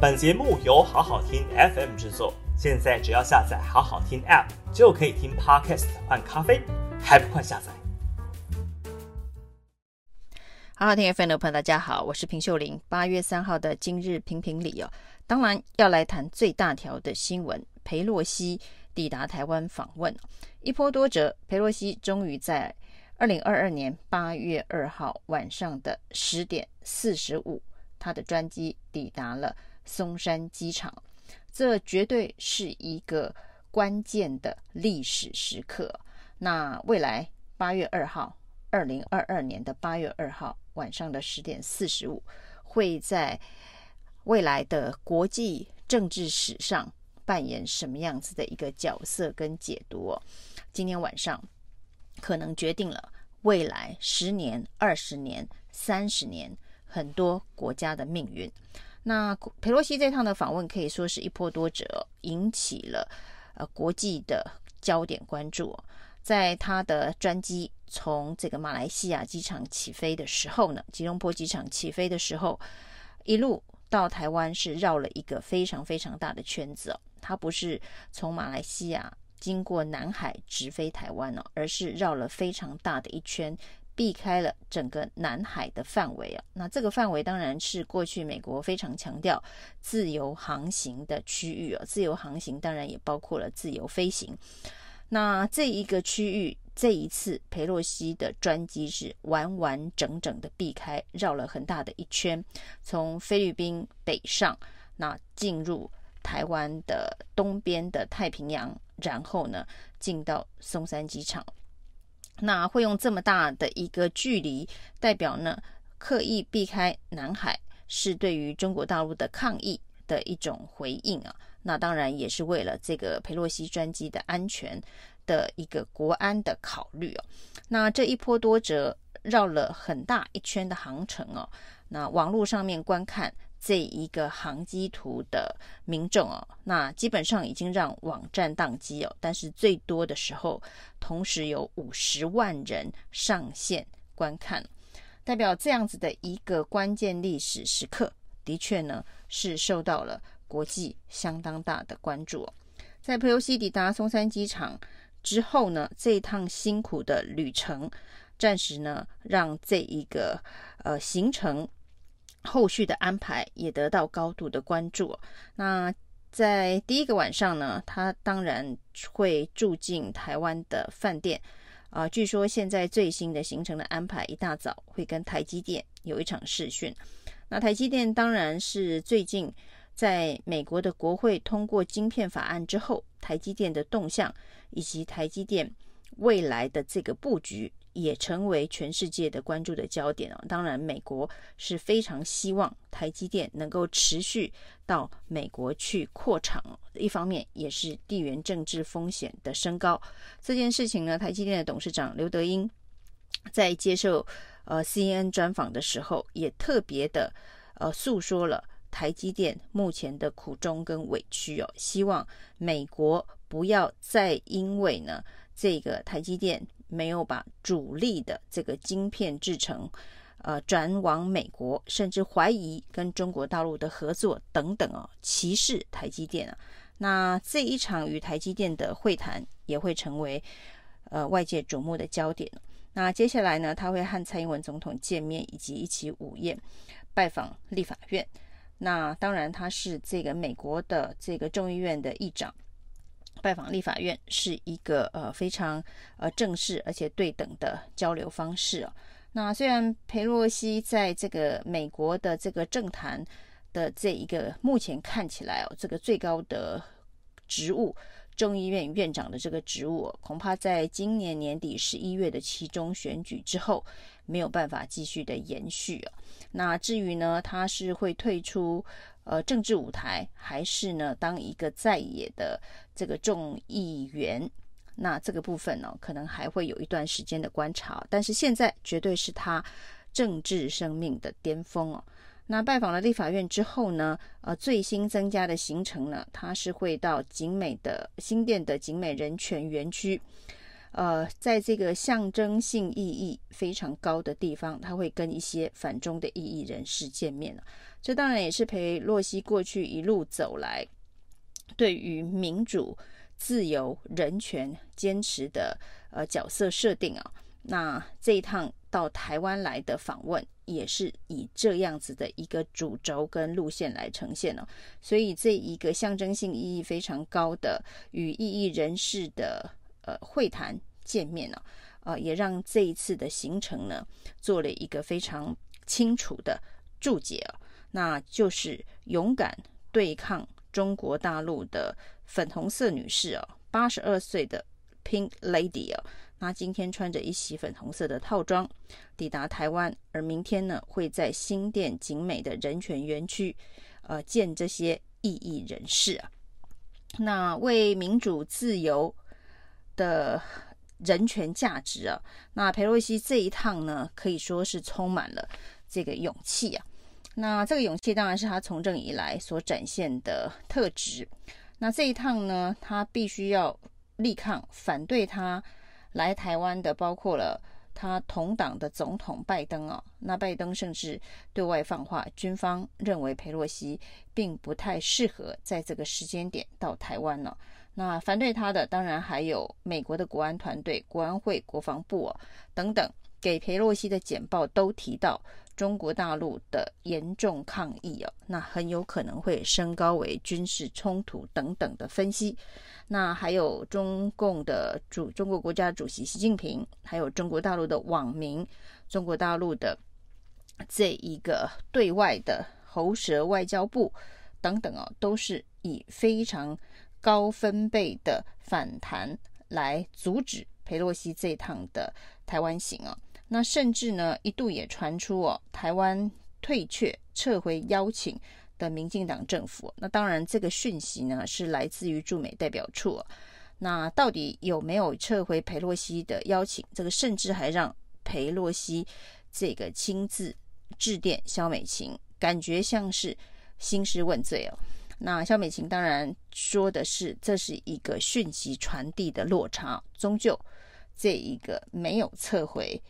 本节目由好好听 FM 制作，现在只要下载好好听 App 就可以听 Podcast 换咖啡，还不快下载？好好听 FM 的朋友，大家好，我是平秀玲。八月三号的今日评评理哦，当然要来谈最大条的新闻，裴洛西抵达台湾访问，一波多折，裴洛西终于在二零二二年八月二号晚上的十点四十五，他的专机抵达了松山机场，这绝对是一个关键的历史时刻。那未来八月二号，二零二二年的八月二号晚上的十点四十五，会在未来的国际政治史上扮演什么样子的一个角色跟解读？今天晚上。可能决定了未来十年、二十年、三十年很多国家的命运。那裴洛西这趟的访问可以说是一波多折，引起了呃国际的焦点关注。在他的专机从这个马来西亚机场起飞的时候呢，吉隆坡机场起飞的时候，一路到台湾是绕了一个非常非常大的圈子哦。他不是从马来西亚。经过南海直飞台湾哦，而是绕了非常大的一圈，避开了整个南海的范围啊。那这个范围当然是过去美国非常强调自由航行的区域哦。自由航行当然也包括了自由飞行。那这一个区域，这一次佩洛西的专机是完完整整的避开，绕了很大的一圈，从菲律宾北上，那进入台湾的东边的太平洋。然后呢，进到松山机场，那会用这么大的一个距离，代表呢刻意避开南海，是对于中国大陆的抗议的一种回应啊。那当然也是为了这个裴洛西专机的安全的一个国安的考虑哦。那这一波多折，绕了很大一圈的航程哦。那网络上面观看。这一个航机图的民众哦，那基本上已经让网站宕机哦。但是最多的时候，同时有五十万人上线观看，代表这样子的一个关键历史时刻，的确呢是受到了国际相当大的关注哦。在佩洛西抵达松山机场之后呢，这一趟辛苦的旅程，暂时呢让这一个呃行程。后续的安排也得到高度的关注。那在第一个晚上呢，他当然会住进台湾的饭店啊、据说现在最新的行程的安排，一大早会跟台积电有一场试训。那台积电当然是最近在美国的国会通过晶片法案之后，台积电的动向以及台积电未来的这个布局。也成为全世界的关注的焦点哦。当然，美国是非常希望台积电能够持续到美国去扩厂。一方面，也是地缘政治风险的升高。这件事情呢，台积电的董事长刘德英在接受呃 CNN 专访的时候，也特别的呃诉说了台积电目前的苦衷跟委屈哦。希望美国不要再因为呢这个台积电。没有把主力的这个晶片制成，呃，转往美国，甚至怀疑跟中国大陆的合作等等哦，歧视台积电啊。那这一场与台积电的会谈也会成为呃外界瞩目的焦点。那接下来呢，他会和蔡英文总统见面，以及一起午宴，拜访立法院。那当然，他是这个美国的这个众议院的议长。拜访立法院是一个呃非常呃正式而且对等的交流方式哦。那虽然裴洛西在这个美国的这个政坛的这一个目前看起来哦，这个最高的职务众议院院长的这个职务，恐怕在今年年底十一月的期中选举之后没有办法继续的延续哦。那至于呢，他是会退出。呃，政治舞台还是呢，当一个在野的这个众议员，那这个部分呢，可能还会有一段时间的观察。但是现在绝对是他政治生命的巅峰哦。那拜访了立法院之后呢，呃，最新增加的行程呢，他是会到景美的新店的景美人权园区，呃，在这个象征性意义非常高的地方，他会跟一些反中的异议人士见面。这当然也是陪洛西过去一路走来对于民主、自由、人权坚持的呃角色设定啊。那这一趟到台湾来的访问，也是以这样子的一个主轴跟路线来呈现哦。所以这一个象征性意义非常高的与异议人士的呃会谈见面呢，呃，也让这一次的行程呢做了一个非常清楚的注解哦。那就是勇敢对抗中国大陆的粉红色女士哦，八十二岁的 Pink Lady 哦，那今天穿着一袭粉红色的套装抵达台湾，而明天呢会在新店景美的人权园区，呃，见这些异议人士啊。那为民主自由的人权价值啊，那裴洛西这一趟呢可以说是充满了这个勇气啊。那这个勇气当然是他从政以来所展现的特质。那这一趟呢，他必须要力抗反对他来台湾的，包括了他同党的总统拜登啊。那拜登甚至对外放话，军方认为裴洛西并不太适合在这个时间点到台湾呢。那反对他的当然还有美国的国安团队、国安会、国防部哦等等，给裴洛西的简报都提到。中国大陆的严重抗议哦，那很有可能会升高为军事冲突等等的分析。那还有中共的主中国国家主席习近平，还有中国大陆的网民，中国大陆的这一个对外的喉舌外交部等等哦，都是以非常高分贝的反弹来阻止佩洛西这趟的台湾行哦。那甚至呢，一度也传出哦，台湾退却、撤回邀请的民进党政府。那当然，这个讯息呢是来自于驻美代表处。那到底有没有撤回裴洛西的邀请？这个甚至还让裴洛西这个亲自致电萧美琴，感觉像是兴师问罪哦。那萧美琴当然说的是，这是一个讯息传递的落差，终究这一个没有撤回。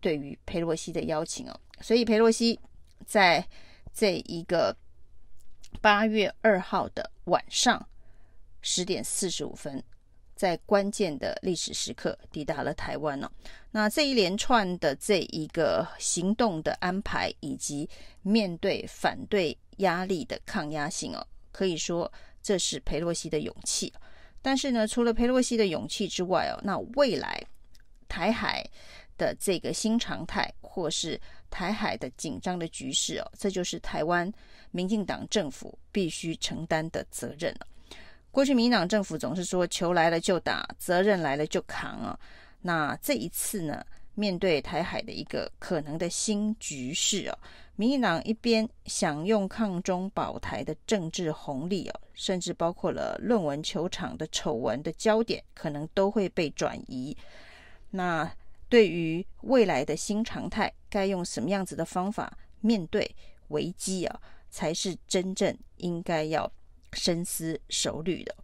对于佩洛西的邀请哦，所以佩洛西在这一个八月二号的晚上十点四十五分，在关键的历史时刻抵达了台湾哦。那这一连串的这一个行动的安排，以及面对反对压力的抗压性哦，可以说这是佩洛西的勇气。但是呢，除了佩洛西的勇气之外哦，那未来台海。的这个新常态，或是台海的紧张的局势哦，这就是台湾民进党政府必须承担的责任。过去民进党政府总是说球来了就打，责任来了就扛啊。那这一次呢，面对台海的一个可能的新局势哦，民进党一边享用抗中保台的政治红利哦，甚至包括了论文球场的丑闻的焦点，可能都会被转移。那对于未来的新常态，该用什么样子的方法面对危机啊，才是真正应该要深思熟虑的。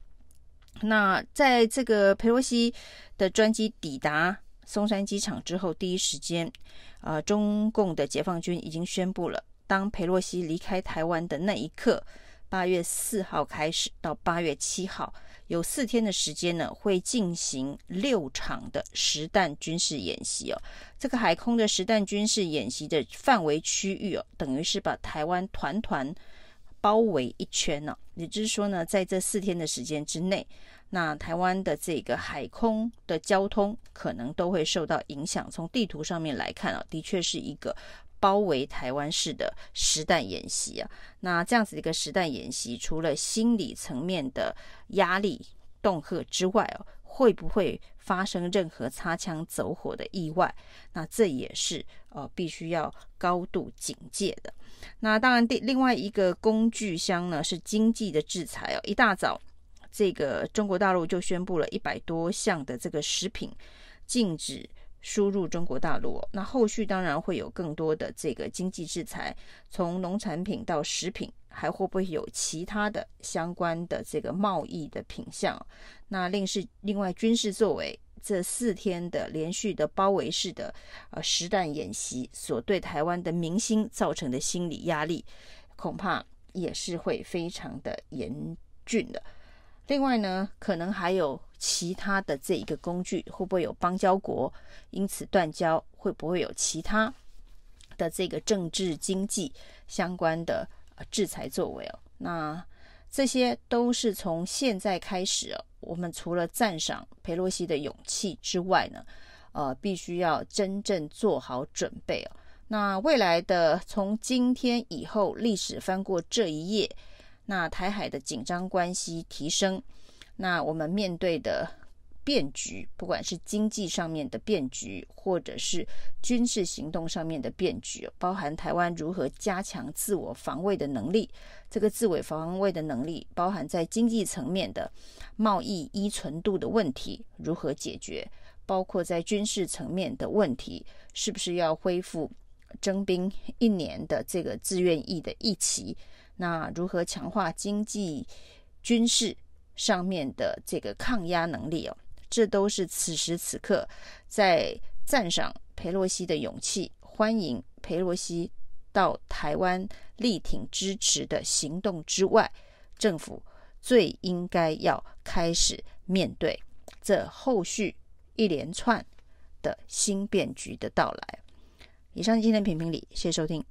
那在这个佩洛西的专机抵达松山机场之后，第一时间，啊，中共的解放军已经宣布了，当佩洛西离开台湾的那一刻，八月四号开始到八月七号。有四天的时间呢，会进行六场的实弹军事演习哦。这个海空的实弹军事演习的范围区域哦，等于是把台湾团团包围一圈呢。也就是说呢，在这四天的时间之内，那台湾的这个海空的交通可能都会受到影响。从地图上面来看啊，的确是一个。包围台湾式的实弹演习啊，那这样子一个实弹演习，除了心理层面的压力恫吓之外哦，会不会发生任何擦枪走火的意外？那这也是呃必须要高度警戒的。那当然，第另外一个工具箱呢是经济的制裁哦。一大早，这个中国大陆就宣布了一百多项的这个食品禁止。输入中国大陆，那后续当然会有更多的这个经济制裁，从农产品到食品，还会不会有其他的相关的这个贸易的品项？那另是另外军事作为，这四天的连续的包围式的呃实弹演习所对台湾的民心造成的心理压力，恐怕也是会非常的严峻的。另外呢，可能还有其他的这一个工具，会不会有邦交国因此断交？会不会有其他的这个政治经济相关的制裁作为哦？那这些都是从现在开始，我们除了赞赏裴洛西的勇气之外呢，呃，必须要真正做好准备哦。那未来的从今天以后，历史翻过这一页。那台海的紧张关系提升，那我们面对的变局，不管是经济上面的变局，或者是军事行动上面的变局，包含台湾如何加强自我防卫的能力。这个自我防卫的能力，包含在经济层面的贸易依存度的问题如何解决，包括在军事层面的问题，是不是要恢复征兵一年的这个自愿役的役期？那如何强化经济、军事上面的这个抗压能力哦？这都是此时此刻在赞赏裴洛西的勇气，欢迎裴洛西到台湾力挺支持的行动之外，政府最应该要开始面对这后续一连串的新变局的到来。以上今天评评理，谢谢收听。